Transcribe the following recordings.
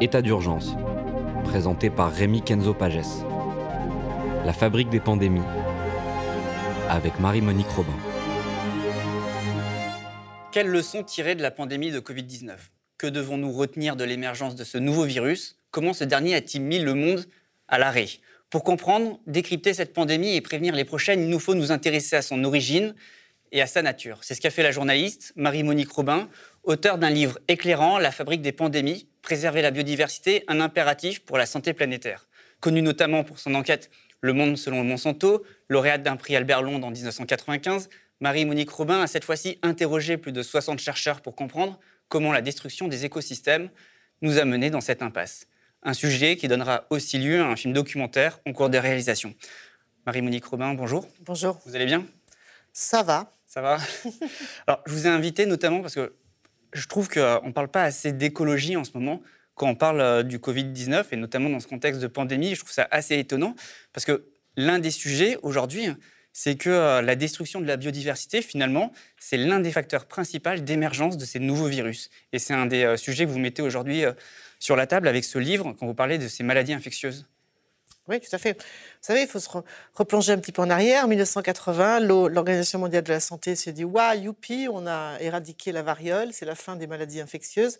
État d'urgence, présenté par Rémi Kenzo Pages. La fabrique des pandémies, avec Marie-Monique Robin. Quelles leçons tirer de la pandémie de Covid-19 Que devons-nous retenir de l'émergence de ce nouveau virus? Comment ce dernier a-t-il mis le monde à l'arrêt? Pour comprendre, décrypter cette pandémie et prévenir les prochaines, il nous faut nous intéresser à son origine et à sa nature. C'est ce qu'a fait la journaliste Marie-Monique Robin, auteure d'un livre éclairant La fabrique des pandémies, préserver la biodiversité, un impératif pour la santé planétaire. Connue notamment pour son enquête Le monde selon Monsanto, lauréate d'un prix Albert Londres en 1995, Marie-Monique Robin a cette fois-ci interrogé plus de 60 chercheurs pour comprendre comment la destruction des écosystèmes nous a menés dans cette impasse. Un sujet qui donnera aussi lieu à un film documentaire en cours de réalisation. Marie-Monique Robin, bonjour. Bonjour. Vous allez bien? Ça va. Ça va? Alors, je vous ai invité notamment parce que je trouve qu'on ne parle pas assez d'écologie en ce moment quand on parle euh, du Covid-19 et notamment dans ce contexte de pandémie. Je trouve ça assez étonnant parce que l'un des sujets aujourd'hui, c'est que euh, la destruction de la biodiversité, finalement, c'est l'un des facteurs principaux d'émergence de ces nouveaux virus. Et c'est un des euh, sujets que vous mettez aujourd'hui sur la table avec ce livre quand vous parlez de ces maladies infectieuses. Oui, tout à fait. Vous savez, il faut se replonger un petit peu en arrière. En 1980, l'Organisation mondiale de la santé s'est dit Waouh, youpi, on a éradiqué la variole, c'est la fin des maladies infectieuses.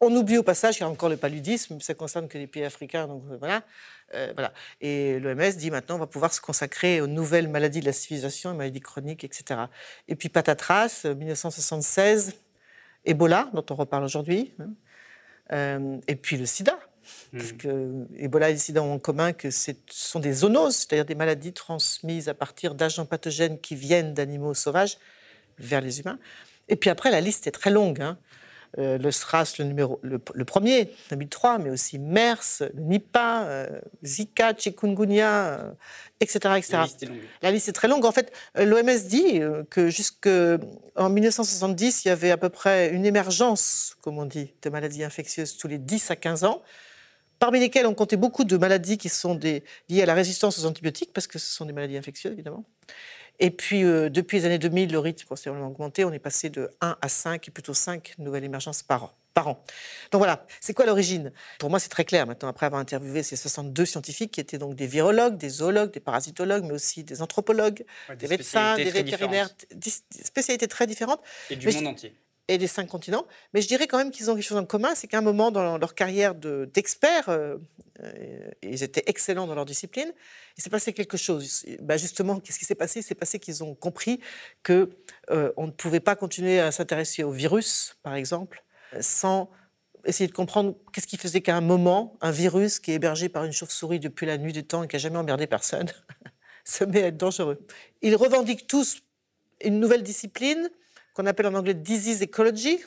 On oublie au passage qu'il y a encore le paludisme, ça concerne que les pays africains, donc euh, voilà. Euh, voilà. Et l'OMS dit maintenant on va pouvoir se consacrer aux nouvelles maladies de la civilisation, les maladies chroniques, etc. Et puis patatras, 1976, Ebola, dont on reparle aujourd'hui, hein. euh, et puis le sida, parce hmm. que Ebola et le sida ont en commun que ce sont des zoonoses, c'est-à-dire des maladies transmises à partir d'agents pathogènes qui viennent d'animaux sauvages vers les humains. Et puis après, la liste est très longue. Hein. Euh, le SRAS, le, numéro, le, premier, 2003, mais aussi MERS, le Nipah, euh, Zika, Chikungunya, etc. Euh, etc. La liste est longue. La liste est très longue. En fait, l'OMS dit que jusqu'en 1970, il y avait à peu près une émergence, comme on dit, de maladies infectieuses tous les 10 à 15 ans parmi lesquelles on comptait beaucoup de maladies qui sont liées à la résistance aux antibiotiques, parce que ce sont des maladies infectieuses, évidemment. Et puis, euh, depuis les années 2000, le rythme a considérablement augmenté. On est passé de 1 à 5, et plutôt 5 nouvelles émergences par an. Par an. Donc voilà, c'est quoi l'origine? Pour moi, c'est très clair maintenant, après avoir interviewé ces 62 scientifiques qui étaient donc des virologues, des zoologues, des parasitologues, mais aussi des anthropologues, des, médecins, des vétérinaires, des spécialités très différentes. Et du monde entier et des cinq continents. Mais je dirais quand même qu'ils ont quelque chose en commun, c'est qu'à un moment dans leur carrière d'experts, euh, euh, ils étaient excellents dans leur discipline, il s'est passé quelque chose. Bah justement, qu'est-ce qui s'est passé? Il s'est passé qu'ils ont compris que euh, on ne pouvait pas continuer à s'intéresser au virus, par exemple, sans essayer de comprendre qu'est-ce qui faisait qu'à un moment, un virus qui est hébergé par une chauve-souris depuis la nuit des temps et qui n'a jamais emmerdé personne, se met à être dangereux. Ils revendiquent tous une nouvelle discipline qu'on appelle en anglais disease ecology,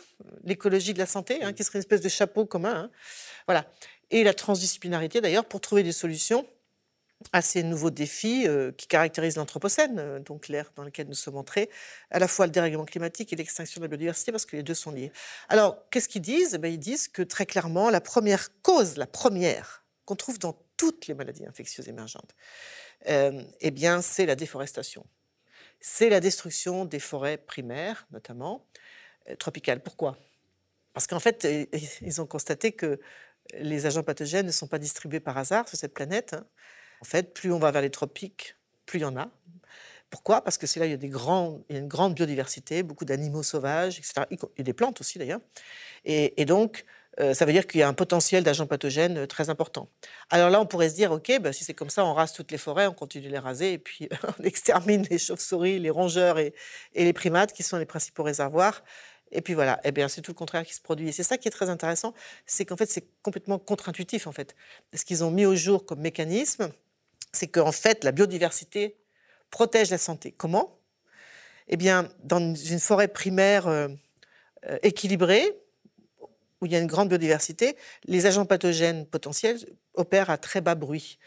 l'écologie de la santé, hein, qui serait une espèce de chapeau commun. Hein. Voilà. Et la transdisciplinarité, d'ailleurs, pour trouver des solutions à ces nouveaux défis euh, qui caractérisent l'Anthropocène, euh, donc l'ère dans laquelle nous sommes entrés, à la fois le dérèglement climatique et l'extinction de la biodiversité, parce que les deux sont liés. Alors, qu'est-ce qu'ils disent? Eh ben, Ils disent que très clairement, la première cause, la première, qu'on trouve dans toutes les maladies infectieuses émergentes, euh, eh bien, c'est la déforestation c'est la destruction des forêts primaires, notamment euh, tropicales. Pourquoi? Parce qu'en fait, euh, ils ont constaté que les agents pathogènes ne sont pas distribués par hasard sur cette planète. Hein. En fait, plus on va vers les tropiques, plus il y en a. Pourquoi? Parce que c'est là il y a, il y a une grande biodiversité, beaucoup d'animaux sauvages, etc. Et des plantes aussi d'ailleurs. Et donc, euh, ça veut dire qu'il y a un potentiel d'agents pathogènes euh, très important. Alors là, on pourrait se dire, OK, bah, si c'est comme ça, on rase toutes les forêts, on continue de les raser, et puis on extermine les chauves-souris, les rongeurs et, les primates, qui sont les principaux réservoirs. Et puis voilà, eh bien, c'est tout le contraire qui se produit. Et c'est ça qui est très intéressant, c'est qu'en fait, c'est complètement contre-intuitif, en fait. Ce qu'ils ont mis au jour comme mécanisme, c'est qu'en fait, la biodiversité protège la santé. Comment? Eh bien, dans une forêt primaire euh, équilibrée, où il y a une grande biodiversité, les agents pathogènes potentiels opèrent à très bas bruit.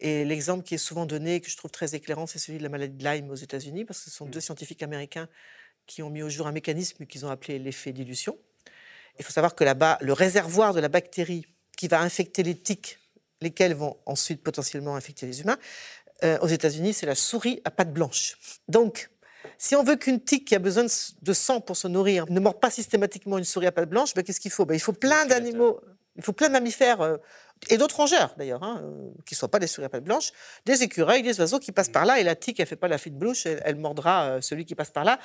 Et l'exemple qui est souvent donné, que je trouve très éclairant, c'est celui de la maladie de Lyme aux États-Unis, parce que ce sont mmh. deux scientifiques américains qui ont mis au jour un mécanisme qu'ils ont appelé l'effet dilution. Il faut savoir que là-bas, le réservoir de la bactérie qui va infecter les tiques, lesquels vont ensuite potentiellement infecter les humains, euh, aux États-Unis, c'est la souris à pattes blanches. Donc, Si on veut qu'une tique qui a besoin de sang pour se nourrir ne morde pas systématiquement une souris à pattes blanches, ben, qu'est-ce qu'il faut? Ben, Il faut plein d'animaux, il faut plein de mammifères euh, et d'autres rongeurs d'ailleurs, hein, euh, qui ne soient pas des souris à pattes blanches, des écureuils, des oiseaux qui passent par là, et la tique, elle fait pas la fine blouche, elle, mordra euh, celui qui passe par là.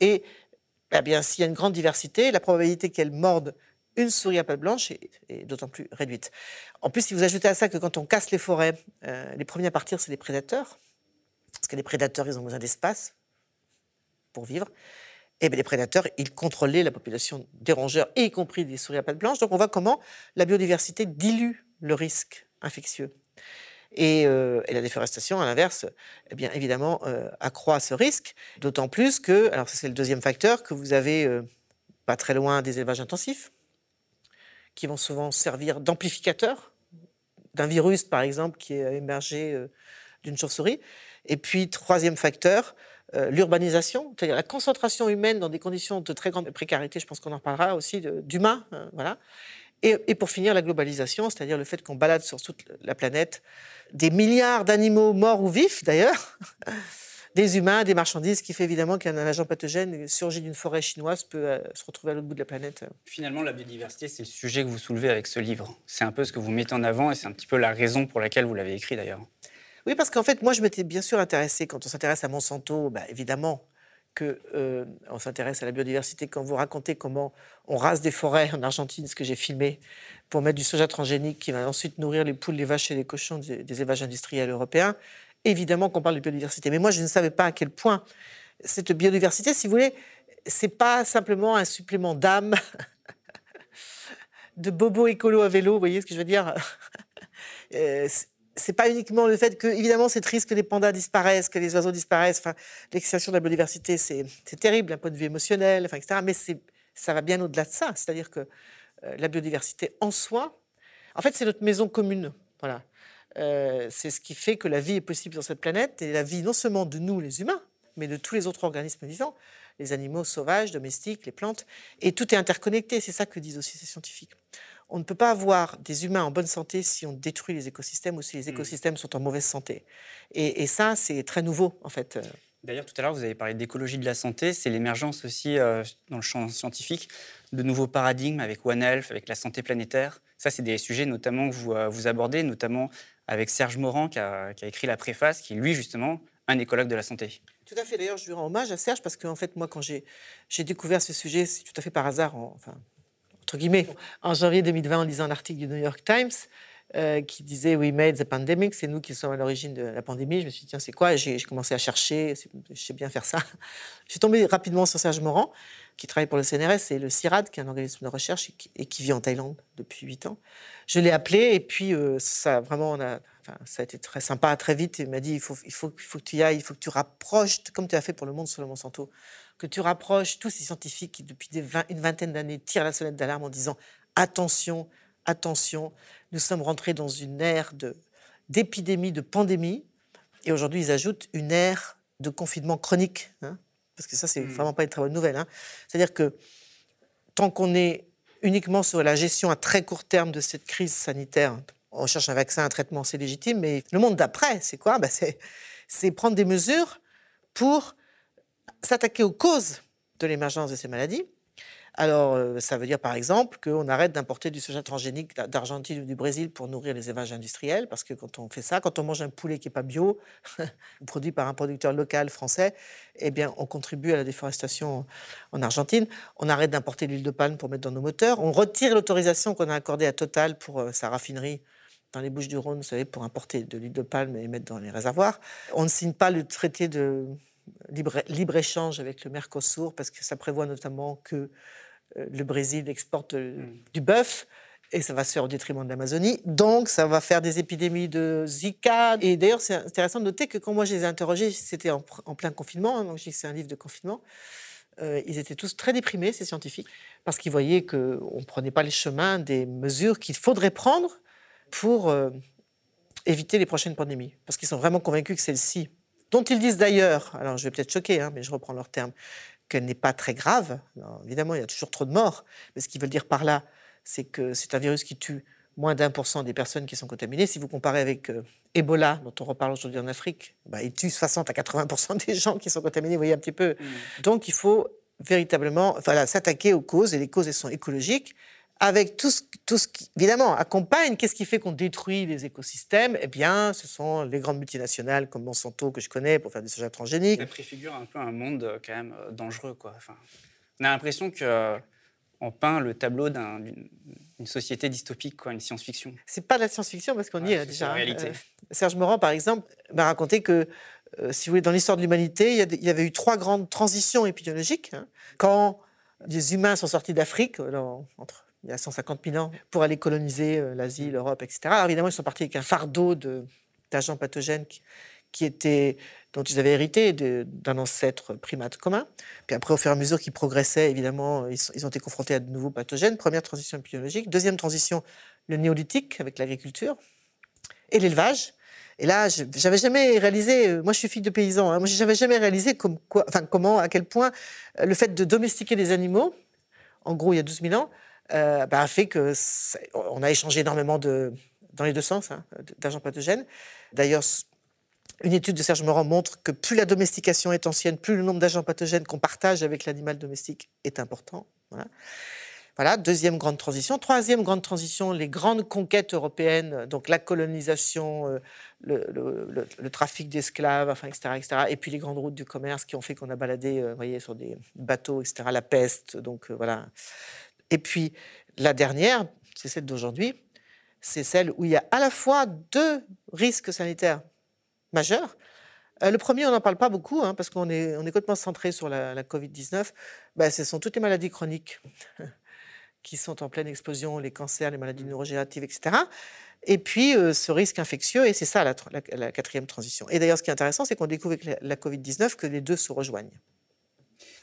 Et eh bien, s'il y a une grande diversité, la probabilité qu'elle morde une souris à pattes blanches est, d'autant plus réduite. En plus, si vous ajoutez à ça que quand on casse les forêts, les premiers à partir, c'est les prédateurs, parce que les prédateurs, ils ont besoin d'espace pour vivre. Et bien, les prédateurs, ils contrôlaient la population des rongeurs, y compris des souris à pattes blanches. Donc on voit comment la biodiversité dilue le risque infectieux. Et, euh, la déforestation, à l'inverse, eh bien évidemment, euh, accroît ce risque. D'autant plus que, alors c'est le deuxième facteur, que vous avez euh, pas très loin des élevages intensifs, qui vont souvent servir d'amplificateur d'un virus, par exemple, qui est émergé d'une chauve-souris. Et puis, troisième facteur, euh, l'urbanisation, c'est-à-dire la concentration humaine dans des conditions de très grande précarité, je pense qu'on en parlera aussi, d'humains, hein, voilà. Et, pour finir, la globalisation, c'est-à-dire le fait qu'on balade sur toute la planète des milliards d'animaux morts ou vifs, d'ailleurs, des humains, des marchandises, qui fait évidemment qu'un agent pathogène surgit d'une forêt chinoise peut euh, se retrouver à l'autre bout de la planète. Finalement, la biodiversité, c'est le sujet que vous soulevez avec ce livre. C'est un peu ce que vous mettez en avant et c'est un petit peu la raison pour laquelle vous l'avez écrit d'ailleurs. Oui, parce qu'en fait, moi, je m'étais bien sûr intéressée, quand on s'intéresse à Monsanto, bah, évidemment qu'on euh, s'intéresse à la biodiversité. Quand vous racontez comment on rase des forêts en Argentine, ce que j'ai filmé, pour mettre du soja transgénique qui va ensuite nourrir les poules, les vaches et les cochons des, élevages industriels européens, évidemment qu'on parle de biodiversité. Mais moi, je ne savais pas à quel point cette biodiversité, si vous voulez, c'est pas simplement un supplément d'âme, de bobo écolo à vélo, vous voyez ce que je veux dire? Euh, c'est pas uniquement le fait que, évidemment, c'est triste que les pandas disparaissent, que les oiseaux disparaissent. Enfin, l'extinction de la biodiversité, c'est terrible d'un point de vue émotionnel, enfin, etc. Mais ça va bien au-delà de ça. C'est-à-dire que euh, la biodiversité en soi, en fait, c'est notre maison commune. Voilà. Euh, c'est ce qui fait que la vie est possible sur cette planète et la vie non seulement de nous, les humains, mais de tous les autres organismes vivants, les animaux sauvages, domestiques, les plantes. Et tout est interconnecté. C'est ça que disent aussi ces scientifiques on ne peut pas avoir des humains en bonne santé si on détruit les écosystèmes ou si les mmh. écosystèmes sont en mauvaise santé. Et, ça, c'est très nouveau, en fait. D'ailleurs, tout à l'heure, vous avez parlé d'écologie de la santé. C'est l'émergence aussi, euh, dans le champ scientifique, de nouveaux paradigmes avec One Health, avec la santé planétaire. Ça, c'est des sujets notamment que vous, euh, vous abordez, notamment avec Serge Morand, qui a, écrit la préface, qui est lui, justement, un écologue de la santé. Tout à fait. D'ailleurs, je lui rends hommage à Serge parce qu'en fait, moi, quand j'ai découvert ce sujet, c'est tout à fait par hasard, enfin, entre guillemets, en janvier 2020 en lisant un article du New York Times euh, qui disait We made the pandemic, c'est nous qui sommes à l'origine de la pandémie. Je me suis dit, tiens, c'est quoi? J'ai commencé à chercher, je sais bien faire ça. Je suis tombée rapidement sur Serge Morand, qui travaille pour le CNRS et le CIRAD, qui est un organisme de recherche et qui, vit en Thaïlande depuis huit ans. Je l'ai appelé et puis euh, ça, vraiment, a, ça a été très sympa, très vite. Il m'a dit, il faut, il, faut, il faut que tu y ailles, il faut que tu rapproches, comme tu as fait pour le monde sur le Monsanto que tu rapproches tous ces scientifiques qui, depuis une vingtaine d'années, tirent la sonnette d'alarme en disant attention, attention, nous sommes rentrés dans une ère d'épidémie, de, pandémie, et aujourd'hui ils ajoutent une ère de confinement chronique, hein, parce que ça c'est mmh. vraiment pas une très bonne nouvelle. Hein. C'est-à-dire que tant qu'on est uniquement sur la gestion à très court terme de cette crise sanitaire, on cherche un vaccin, un traitement, c'est légitime, mais le monde d'après, c'est quoi? Ben C'est prendre des mesures pour s'attaquer aux causes de l'émergence de ces maladies. Alors, euh, ça veut dire par exemple qu'on arrête d'importer du soja transgénique d'Argentine ou du Brésil pour nourrir les élevages industriels, parce que quand on fait ça, quand on mange un poulet qui n'est pas bio, produit par un producteur local français, eh bien, on contribue à la déforestation en Argentine. On arrête d'importer l'huile de palme pour mettre dans nos moteurs. On retire l'autorisation qu'on a accordée à Total pour euh, sa raffinerie dans les Bouches du Rhône, vous savez, pour importer de l'huile de palme et mettre dans les réservoirs. On ne signe pas le traité de libre-échange avec le Mercosur, parce que ça prévoit notamment que euh, le Brésil exporte euh, mm. du bœuf et ça va se faire au détriment de l'Amazonie. Donc, ça va faire des épidémies de Zika. Et d'ailleurs, c'est intéressant de noter que quand moi je les ai interrogés, c'était en, plein confinement, hein, donc je dis que c'est un livre de confinement, euh, ils étaient tous très déprimés, ces scientifiques, parce qu'ils voyaient qu'on ne prenait pas les chemins des mesures qu'il faudrait prendre pour éviter les prochaines pandémies. Parce qu'ils sont vraiment convaincus que celle-ci dont ils disent d'ailleurs, alors je vais peut-être choquer, hein, mais je reprends leur terme, qu'elle n'est pas très grave. évidemment, il y a toujours trop de morts, mais ce qu'ils veulent dire par là, c'est que c'est un virus qui tue moins d'un pour cent des personnes qui sont contaminées. Si vous comparez avec euh, Ebola, dont on reparle aujourd'hui en Afrique, bah, il tue 60 à 80% des gens qui sont contaminés, vous voyez un petit peu. Mm. Donc il faut véritablement voilà, s'attaquer aux causes, et les causes, elles sont écologiques, avec tout ce, tout ce qui, évidemment, accompagne. Qu'est-ce qui fait qu'on détruit les écosystèmes? Eh bien, ce sont les grandes multinationales comme Monsanto, que je connais, pour faire des soja transgéniques. Ça préfigure un peu un monde euh, quand même euh, dangereux, quoi. Enfin, on a l'impression que on peint le tableau d'une société dystopique, quoi, une science-fiction. C'est pas de la science-fiction parce qu'on y est, déjà. La hein. réalité. Euh, Serge Morand, par exemple, m'a raconté que, euh, si vous voulez, dans l'histoire de l'humanité, il, y avait eu trois grandes transitions épidémiologiques. Hein. Quand les humains sont sortis d'Afrique, euh, entre il y a 150 000 ans, pour aller coloniser l'Asie, l'Europe, etc. Alors évidemment, ils sont partis avec un fardeau d'agents pathogènes qui, était, dont ils avaient hérité d'un ancêtre primate commun. Puis après, au fur et à mesure qu'ils progressaient, évidemment, ils, ont été confrontés à de nouveaux pathogènes. Première transition biologique. Deuxième transition, le néolithique avec l'agriculture et l'élevage. Et là, j'avais jamais réalisé, moi je suis fille de paysan, hein, moi j'avais jamais réalisé comment, à quel point euh, le fait de domestiquer des animaux, en gros il y a 12 000 ans, euh, bah, a fait que on a échangé énormément de, dans les deux sens, hein, d'agents pathogènes. D'ailleurs, une étude de Serge Morand montre que plus la domestication est ancienne, plus le nombre d'agents pathogènes qu'on partage avec l'animal domestique est important. Voilà. deuxième grande transition. Troisième grande transition, les grandes conquêtes européennes, donc la colonisation, euh, le, trafic d'esclaves, enfin, etc., etc., et puis les grandes routes du commerce qui ont fait qu'on a baladé euh, voyez, sur des bateaux, etc., la peste. Donc, voilà. Et puis la dernière, c'est celle d'aujourd'hui, c'est celle où il y a à la fois deux risques sanitaires majeur. Euh, le premier, on n'en parle pas beaucoup, hein, parce qu'on est, on est complètement centré sur la, Covid-19. Ben, ce sont toutes les maladies chroniques qui sont en pleine explosion, les cancers, les maladies neurogénératives, etc. Et puis, euh, ce risque infectieux, et c'est ça la, quatrième transition. Et d'ailleurs, ce qui est intéressant, c'est qu'on découvre avec la, Covid-19 que les deux se rejoignent.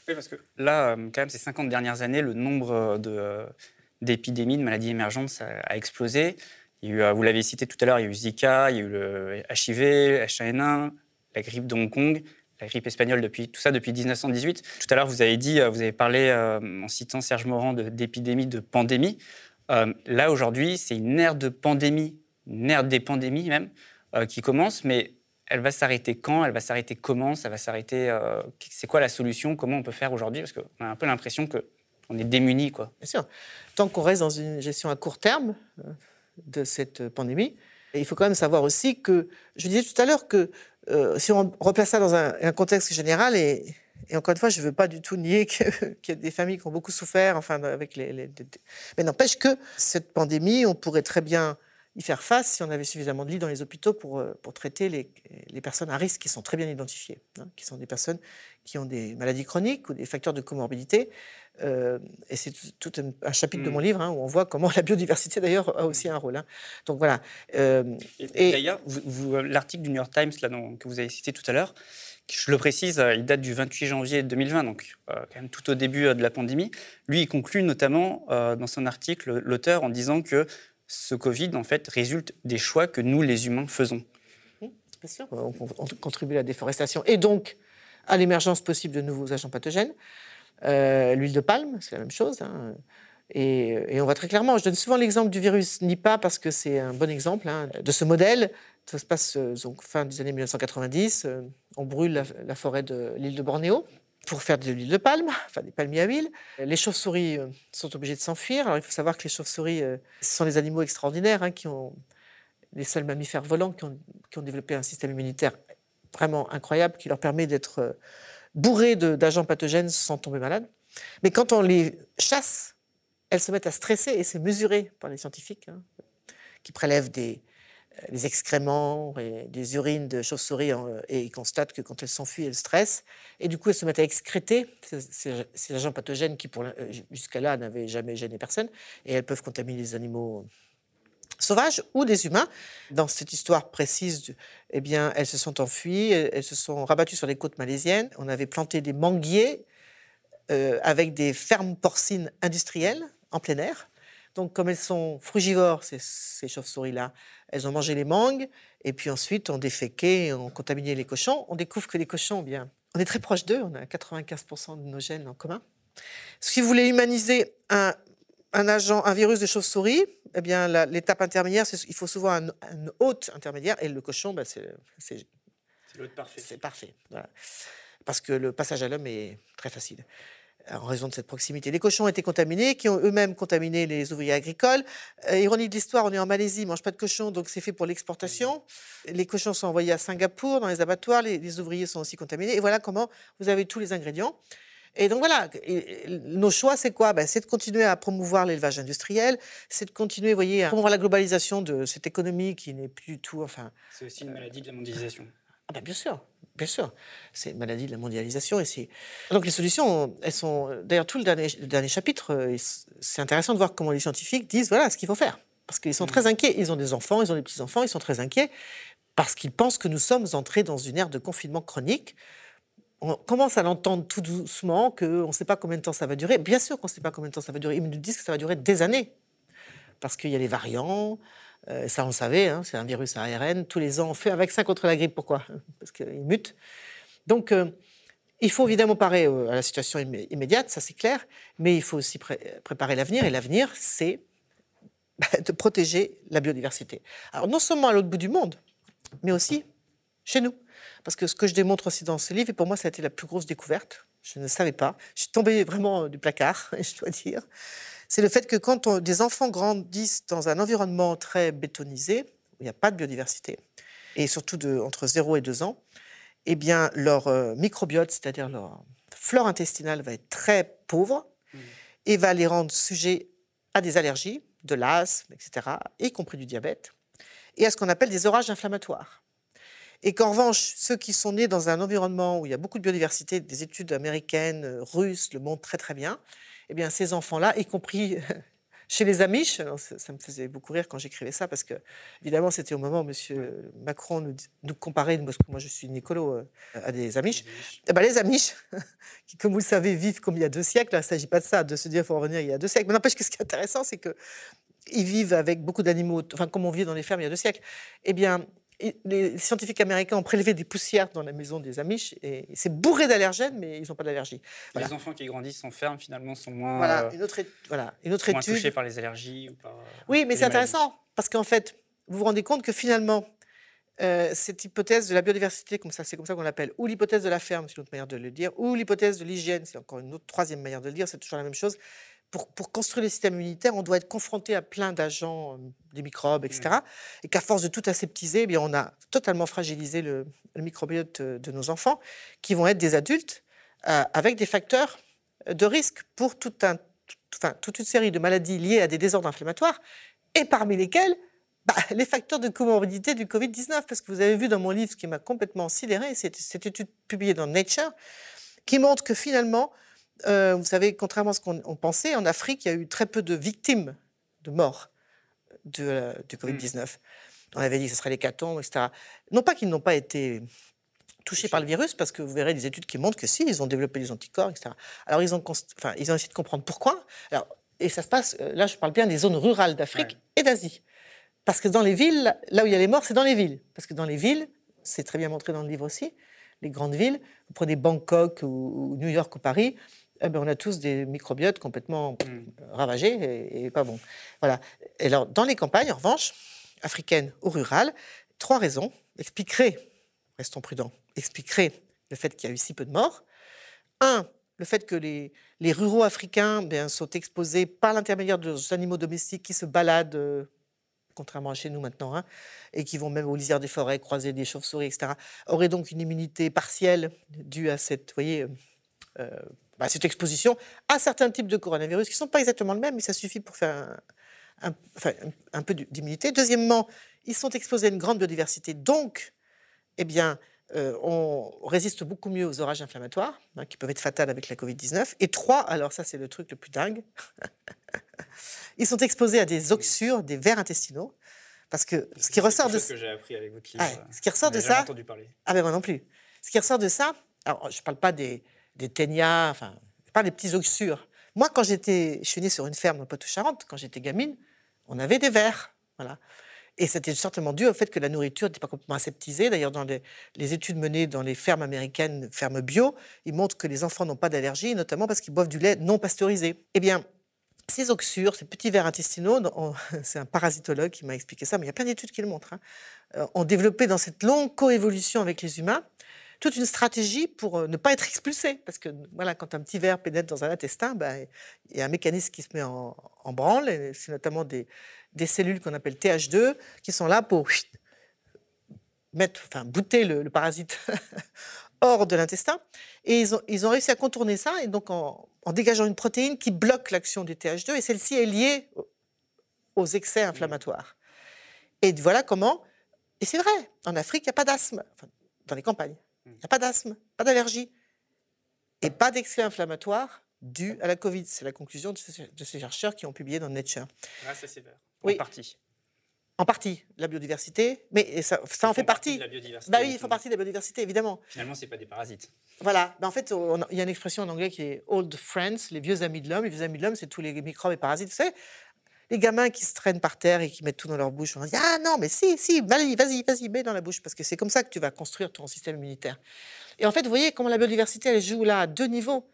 Oui, parce que là, euh, quand même, ces 50 dernières années, le nombre d'épidémies, de maladies émergentes a explosé. Euh, vous l'avez cité tout à l'heure, il y a eu Zika, il y a eu le HIV, H1N1, la grippe de Hong Kong, la grippe espagnole, depuis, tout ça depuis 1918. Tout à l'heure, vous avez dit, euh, vous avez parlé, euh, en citant Serge Morand, d'épidémie, de, pandémie. là, aujourd'hui, c'est une ère de pandémie, une ère des pandémies même, qui commence, mais elle va s'arrêter quand Elle va s'arrêter comment Ça va s'arrêter C'est quoi la solution Comment on peut faire aujourd'hui Parce qu'on a un peu l'impression qu'on est démunis. Quoi. Bien sûr. Tant qu'on reste dans une gestion à court terme, de cette pandémie. Il faut quand même savoir aussi que, je disais tout à l'heure que euh, si on replace ça dans un, contexte général, et, encore une fois, je ne veux pas du tout nier qu'il y a des familles qui ont beaucoup souffert, enfin, avec les, mais n'empêche que cette pandémie, on pourrait très bien y faire face si on avait suffisamment de lits dans les hôpitaux pour, euh, pour traiter les, les personnes à risque qui sont très bien identifiées, hein, qui sont des personnes qui ont des maladies chroniques ou des facteurs de comorbidité. Euh, et c'est tout un, chapitre de mon mmh. livre hein, où on voit comment la biodiversité d'ailleurs a aussi un rôle. Hein. Donc voilà. Euh, et, d'ailleurs, l'article du New York Times là, que vous avez cité tout à l'heure, je le précise, il date du 28 janvier 2020, donc quand même tout au début de la pandémie. Lui, il conclut notamment dans son article, l'auteur, en disant que ce Covid, en fait, résulte des choix que nous, les humains, faisons. Bien sûr, on, contribue à la déforestation et donc à l'émergence possible de nouveaux agents pathogènes. Euh, l'huile de palme, c'est la même chose. Hein. Et, on voit très clairement, je donne souvent l'exemple du virus Nipah parce que c'est un bon exemple hein, de ce modèle. Ça se passe euh, donc fin des années 1990. Euh, on brûle la, la forêt de l'île de Bornéo pour faire de l'huile de palme, enfin des palmiers à huile. Les chauves-souris euh, sont obligées de s'enfuir. Alors il faut savoir que les chauves-souris, euh, ce sont des animaux extraordinaires, hein, qui ont les seuls mammifères volants qui ont, développé un système immunitaire vraiment incroyable qui leur permet d'être euh, bourrés d'agents pathogènes sans tomber malade. Mais quand on les chasse, elles se mettent à stresser et c'est mesuré par les scientifiques hein, qui prélèvent des, les excréments et des urines de chauves-souris et ils constatent que quand elles s'enfuient, elles stressent. Et du coup, elles se mettent à excréter ces, agents pathogènes qui, euh, jusqu'à là, n'avaient jamais gêné personne. Et elles peuvent contaminer les animaux sauvages ou des humains. Dans cette histoire précise, eh bien, elles se sont enfuies, elles se sont rabattues sur les côtes malaisiennes. On avait planté des manguiers euh, avec des fermes porcines industrielles en plein air. Donc, comme elles sont frugivores, ces, ces chauves-souris-là, elles ont mangé les mangues, et puis ensuite, on déféqué, on contaminé les cochons. On découvre que les cochons, eh bien, on est très proche d'eux, on a 95% de nos gènes en commun. Si vous voulez humaniser un, agent, un virus de chauve-souris, eh bien, l'étape intermédiaire, il faut souvent un, hôte intermédiaire. Et le cochon, bah, c'est l'hôte parfait. C'est parfait. Parce que le passage à l'homme est très facile en raison de cette proximité. Les cochons ont été contaminés, qui ont eux-mêmes contaminé les ouvriers agricoles. Euh, ironie de l'histoire, on est en Malaisie, ils ne mangent pas de cochons, donc c'est fait pour l'exportation. Les cochons sont envoyés à Singapour, dans les abattoirs, les, ouvriers sont aussi contaminés. Et voilà comment vous avez tous les ingrédients. Et donc voilà, nos choix, c'est quoi? Ben, C'est de continuer à promouvoir l'élevage industriel, c'est de continuer, vous voyez, à promouvoir la globalisation de cette économie qui n'est plus du tout... Enfin, c'est aussi une maladie de la mondialisation. Ah ben bien sûr, bien sûr. C'est une maladie de la mondialisation. Et Donc les solutions, elles sont... D'ailleurs, tout le dernier, dernier chapitre, euh, c'est intéressant de voir comment les scientifiques disent, voilà ce qu'il faut faire. Parce qu'ils sont mmh. très inquiets. Ils ont des enfants, ils ont des petits-enfants, ils sont très inquiets parce qu'ils pensent que nous sommes entrés dans une ère de confinement chronique. On commence à l'entendre tout doucement, qu'on ne sait pas combien de temps ça va durer. Bien sûr qu'on ne sait pas combien de temps ça va durer. Ils nous disent que ça va durer des années. Parce qu'il y a les variants, euh, ça, on le savait, hein, c'est un virus à ARN. Tous les ans, on fait un vaccin contre la grippe. Pourquoi? Parce qu'il mute. Donc, euh, il faut évidemment parer euh, à la situation immédiate, ça c'est clair, mais il faut aussi préparer l'avenir. Et l'avenir, c'est de protéger la biodiversité. Alors, non seulement à l'autre bout du monde, mais aussi chez nous. Parce que ce que je démontre aussi dans ce livre, et pour moi, ça a été la plus grosse découverte, je ne savais pas. Je suis tombée vraiment du placard, je dois dire c'est le fait que quand des enfants grandissent dans un environnement très bétonisé, où il n'y a pas de biodiversité, et surtout de, entre 0 et 2 ans, eh bien, leur euh, microbiote, c'est-à-dire leur flore intestinale, va être très pauvre mmh. et va les rendre sujets à des allergies, de l'asthme, etc., y compris du diabète, et à ce qu'on appelle des orages inflammatoires. Et qu'en revanche, ceux qui sont nés dans un environnement où il y a beaucoup de biodiversité, des études américaines, euh, russes le montrent très très bien, eh bien, ces enfants-là, y compris chez les Amish, ça, me faisait beaucoup rire quand j'écrivais ça, parce que, évidemment, c'était au moment où M. Macron nous, nous comparait, moi je suis une écolo, euh, à des Amish. Eh ben, les Amish, qui, comme vous le savez, vivent comme il y a deux siècles, il ne s'agit pas de ça, de se dire qu'il faut revenir il y a deux siècles. Mais n'empêche que ce qui est intéressant, c'est qu'ils vivent avec beaucoup d'animaux, enfin, comme on vit dans les fermes il y a deux siècles. Eh bien, les scientifiques américains ont prélevé des poussières dans la maison des Amish et c'est bourré d'allergènes, mais ils n'ont pas d'allergie. Les enfants qui grandissent en ferme, finalement, sont moins, voilà, une autre, voilà, une autre moins touchés par les allergies ou par, euh, Oui, mais c'est intéressant parce qu'en fait, vous vous rendez compte que finalement, euh, cette hypothèse de la biodiversité, comme ça, c'est comme ça qu'on l'appelle, ou l'hypothèse de la ferme, c'est une autre manière de le dire, ou l'hypothèse de l'hygiène, c'est encore une autre troisième manière de le dire, c'est toujours la même chose pour, construire le système immunitaire, on doit être confronté à plein d'agents, euh, des microbes, etc. Mmh. Et qu'à force de tout aseptiser, eh bien, on a totalement fragilisé le, microbiote de nos enfants, qui vont être des adultes euh, avec des facteurs de risque pour tout un, enfin, toute une série de maladies liées à des désordres inflammatoires, et parmi lesquels bah, les facteurs de comorbidité du Covid-19. Parce que vous avez vu dans mon livre ce qui m'a complètement sidéré, c'est cette étude publiée dans Nature, qui montre que finalement, euh, vous savez, contrairement à ce qu'on pensait, en Afrique, il y a eu très peu de victimes de morts de, du Covid-19. Hmm. On avait dit que ce serait les catons, etc. Non pas qu'ils n'ont pas été touchés par le virus, parce que vous verrez des études qui montrent que si, ils ont développé des anticorps, etc. Alors, ils ont, enfin, ils ont essayé de comprendre pourquoi. Alors, et ça se passe, euh, là, je parle bien des zones rurales d'Afrique et d'Asie. Parce que dans les villes, là où il y a les morts, c'est dans les villes. Parce que dans les villes, c'est très bien montré dans le livre aussi, les grandes villes, vous prenez Bangkok ou New York ou Paris, eh ben, on a tous des microbiotes complètement mm. ravagés et, pas bons. Voilà. Et alors, dans les campagnes, en revanche, africaines ou rurales, trois raisons expliqueraient, restons prudents, expliqueraient le fait qu'il y a eu si peu de morts. Un, le fait que les, les ruraux africains bien, sont exposés par l'intermédiaire de animaux domestiques qui se baladent, euh, contrairement à chez nous maintenant, hein, et qui vont même aux lisières des forêts, croiser des chauves-souris, etc., auraient donc une immunité partielle due à cette, voyez, euh, bah, cette exposition à certains types de coronavirus qui ne sont pas exactement le même, mais ça suffit pour faire un, peu d'immunité. Deuxièmement, ils sont exposés à une grande biodiversité, donc, eh bien, euh, on résiste beaucoup mieux aux orages inflammatoires, hein, qui peuvent être fatals avec la Covid-19. Et trois, alors ça c'est le truc le plus dingue, ils sont exposés à des oxures, des vers intestinaux, parce que ce qui ressort de... que j'ai appris avec votre livre. ce qui ressort de ça... entendu parler. Ah ben moi non plus. Ce qui ressort de ça, alors je ne parle pas des, des ténias, enfin, pas des petits oxures. Moi, quand j'étais, je suis née sur une ferme dans Poitou-Charentes, quand j'étais gamine, on avait des vers. Voilà. Et c'était certainement dû au fait que la nourriture n'était pas complètement aseptisée. D'ailleurs, dans les, études menées dans les fermes américaines, fermes bio, ils montrent que les enfants n'ont pas d'allergie, notamment parce qu'ils boivent du lait non pasteurisé. Eh bien, ces oxures, ces petits vers intestinaux, c'est un parasitologue qui m'a expliqué ça, mais il y a plein d'études qui le montrent, hein, euh, ont développé dans cette longue coévolution avec les humains toute une stratégie pour euh, ne pas être expulsé. Parce que voilà, quand un petit ver pénètre dans un intestin, ben, il y a un mécanisme qui se met en, branle, c'est notamment des, cellules qu'on appelle TH2 qui sont là pour mettre, enfin, bouter le, parasite hors de l'intestin. Et ils ont, réussi à contourner ça, et donc en dégageant une protéine qui bloque l'action du TH2, et celle-ci est liée aux excès inflammatoires. Et voilà comment, et c'est vrai, en Afrique, il n'y a pas d'asthme, dans les campagnes, il n'y a pas d'asthme, pas d'allergie, et pas d'excès inflammatoire dû à la Covid. C'est la conclusion de ces, chercheurs qui ont publié dans Nature. Grâce à ces oui. en partie. En partie, la biodiversité, mais ça, ça en fait partie. la biodiversité, bah oui, ils font partie de la biodiversité, évidemment. Finalement, c'est pas des parasites. Voilà. Bah en fait, il y a une expression en anglais qui est old friends, les vieux amis de l'homme. Les vieux amis de l'homme, c'est tous les microbes et parasites. Vous savez, les gamins qui se traînent par terre et qui mettent tout dans leur bouche, on dit ah non, mais si, si, vas-y, vas-y, vas-y, mets dans la bouche, parce que c'est comme ça que tu vas construire ton système immunitaire. Et en fait, vous voyez comment la biodiversité elle joue là à deux niveaux.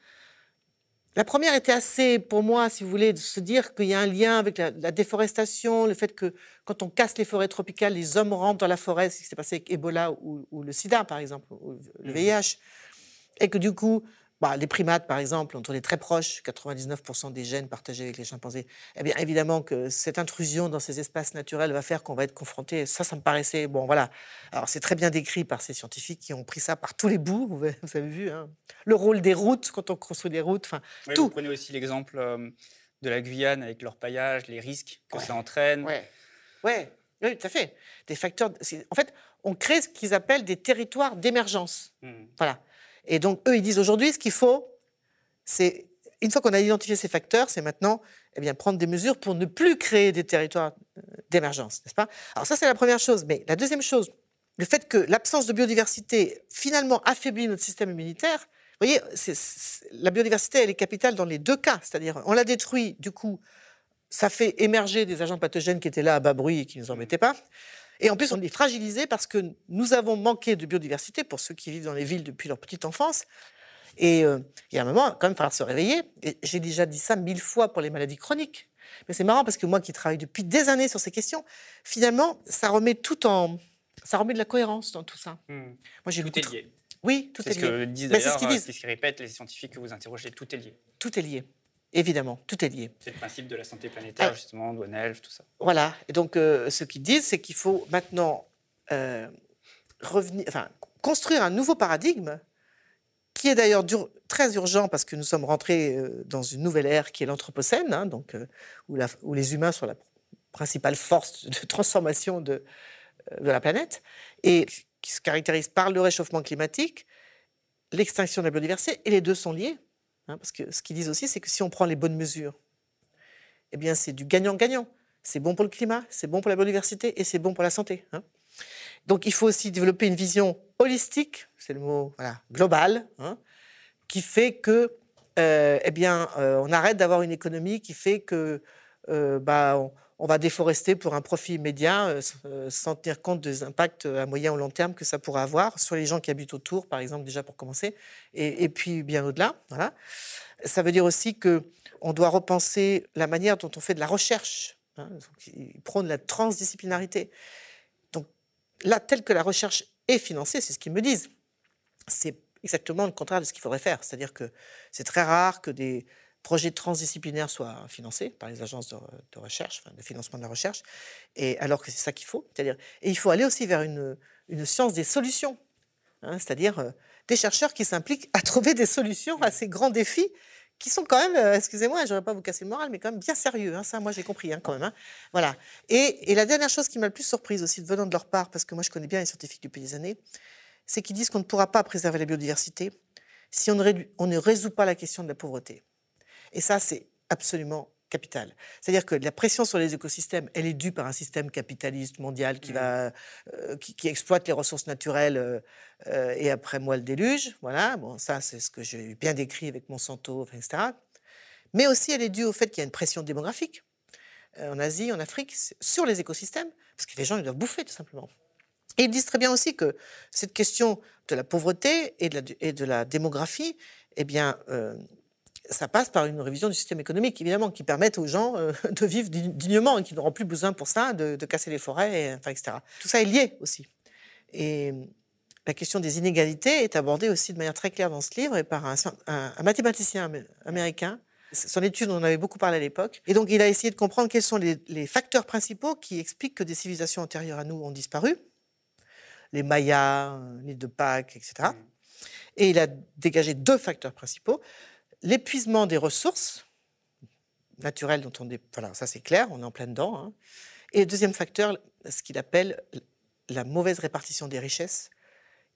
La première était assez, pour moi, si vous voulez, de se dire qu'il y a un lien avec la, déforestation, le fait que quand on casse les forêts tropicales, les hommes rentrent dans la forêt, ce qui s'est passé avec Ebola ou, ou, le sida, par exemple, ou le VIH, mmh. et que du coup, bah, les primates, par exemple, dont on est très proche, 99% des gènes partagés avec les chimpanzés, eh bien, évidemment que cette intrusion dans ces espaces naturels va faire qu'on va être confronté. Ça, ça me paraissait. Bon, voilà. Alors, c'est très bien décrit par ces scientifiques qui ont pris ça par tous les bouts. Vous avez, vu hein. le rôle des routes quand on construit des routes. Enfin, tout. Vous prenez aussi l'exemple euh, de la Guyane avec leur paillage, les risques que ça entraîne. Ouais. ouais. Oui, tout à fait. Des facteurs. En fait, on crée ce qu'ils appellent des territoires d'émergence. Mmh. Voilà. Et donc, eux, ils disent aujourd'hui, ce qu'il faut, c'est, une fois qu'on a identifié ces facteurs, c'est maintenant eh bien, prendre des mesures pour ne plus créer des territoires euh, d'émergence, n'est-ce pas? Alors ça, c'est la première chose. Mais la deuxième chose, le fait que l'absence de biodiversité, finalement, affaiblit notre système immunitaire, vous voyez, la biodiversité, elle est capitale dans les deux cas. C'est-à-dire, on la détruit, du coup, ça fait émerger des agents pathogènes qui étaient là à bas bruit et qui ne nous embêtaient pas. Et en plus, on est fragilisé parce que nous avons manqué de biodiversité pour ceux qui vivent dans les villes depuis leur petite enfance. Et euh, il y a un moment, quand même, il va falloir se réveiller. Et j'ai déjà dit ça mille fois pour les maladies chroniques. Mais c'est marrant parce que moi qui travaille depuis des années sur ces questions, finalement, ça remet tout en. Ça remet de la cohérence dans tout ça. Hmm. Moi, j'ai tout est lié. Oui, tout est, lié. C'est ce que disent d'ailleurs, c'est ce qu'ils répètent les scientifiques que vous interrogez, tout est lié. Tout est lié. Évidemment, tout est lié. C'est le principe de la santé planétaire, ah. justement, d'ONE, tout ça. Voilà. Et donc, euh, ce qu'ils disent, c'est qu'il faut maintenant euh, revenir, enfin, construire un nouveau paradigme qui est d'ailleurs très urgent parce que nous sommes rentrés euh, dans une nouvelle ère qui est l'Anthropocène, hein, donc, où, la, où, les humains sont la principale force de transformation de, de la planète, et qui se caractérise par le réchauffement climatique, l'extinction de la biodiversité, et les deux sont liés. Hein, parce que ce qu'ils disent aussi, c'est que si on prend les bonnes mesures, eh bien, c'est du gagnant-gagnant. C'est bon pour le climat, c'est bon pour la biodiversité et c'est bon pour la santé. Hein. Donc, il faut aussi développer une vision holistique, c'est le mot global, hein, qui fait que, euh, eh bien, euh, on arrête d'avoir une économie qui fait que, euh, bah, va déforester pour un profit immédiat euh, euh, sans tenir compte des impacts à moyen ou long terme que ça pourrait avoir sur les gens qui habitent autour, par exemple, déjà pour commencer, et, puis bien au-delà. Voilà. Ça veut dire aussi que on doit repenser la manière dont on fait de la recherche. Hein, ils prônent la transdisciplinarité. Donc là, tel que la recherche est financée, c'est ce qu'ils me disent. C'est exactement le contraire de ce qu'il faudrait faire. C'est-à-dire que c'est très rare que des projets transdisciplinaires soient financés par les agences de, recherche, de financement de la recherche, et alors que c'est ça qu'il faut. C'est-à-dire, et il faut aller aussi vers une, science des solutions, hein, c'est-à-dire euh, des chercheurs qui s'impliquent à trouver des solutions à ces grands défis qui sont quand même, euh, excusez-moi, je ne pas vous casser le moral, mais quand même bien sérieux. Hein, ça, moi, j'ai compris hein, quand même. Voilà. Et, la dernière chose qui m'a le plus surprise aussi, venant de leur part, parce que moi, je connais bien les scientifiques depuis des années, c'est qu'ils disent qu'on ne pourra pas préserver la biodiversité si on ne résout pas la question de la pauvreté. Et ça, c'est absolument capital. C'est-à-dire que la pression sur les écosystèmes, elle est due par un système capitaliste mondial qui, mmh. va, euh, qui, exploite les ressources naturelles euh, euh, et après moi le déluge. Voilà, bon, ça c'est ce que j'ai bien décrit avec Monsanto, etc. Mais aussi elle est due au fait qu'il y a une pression démographique en Asie, en Afrique, sur les écosystèmes, parce que les gens ils doivent bouffer tout simplement. Et ils disent très bien aussi que cette question de la pauvreté et de la, et de la démographie, eh bien, ça passe par une révision du système économique, évidemment, qui permette aux gens euh, de vivre dignement et qui n'auront plus besoin pour ça de, casser les forêts, enfin, etc. Tout ça est lié aussi. Et la question des inégalités est abordée aussi de manière très claire dans ce livre et par un, mathématicien américain. Son étude, on en avait beaucoup parlé à l'époque. Et donc, il a essayé de comprendre quels sont les, les, facteurs principaux qui expliquent que des civilisations antérieures à nous ont disparu. Les Mayas, l'île de Pâques, etc. Et il a dégagé deux facteurs principaux l'épuisement des ressources naturelles dont on est. Voilà, ça c'est clair, on est en plein dedans. Hein. Et le deuxième facteur, ce qu'il appelle la mauvaise répartition des richesses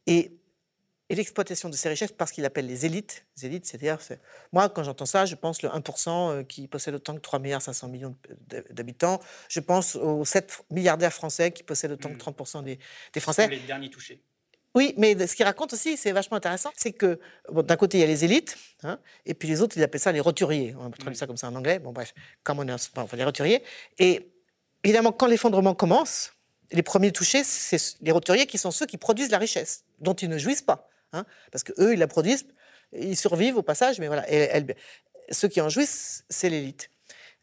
et, l'exploitation de ces richesses parce qu'il appelle les élites. Les élites, c'est-à-dire, moi, quand j'entends ça, je pense le 1% euh, qui possède autant que 3 milliards 500 millions d'habitants. Je pense aux 7 milliardaires français qui possèdent autant que 30% mmh. des, des Français. les derniers touchés. Oui, mais ce qu'il raconte aussi, c'est vachement intéressant, c'est que d'un côté, il y a les élites, hein, et puis les autres, ils appellent ça les roturiers. On traduire ça comme ça en anglais. Bon, bref, comme on est, enfin, les roturiers. Et évidemment, quand l'effondrement commence, les premiers touchés, c'est les roturiers qui sont ceux qui produisent la richesse, dont ils ne jouissent pas. Hein, parce qu'eux, ils la produisent, ils survivent au passage, mais voilà. Et ceux qui en jouissent, c'est l'élite.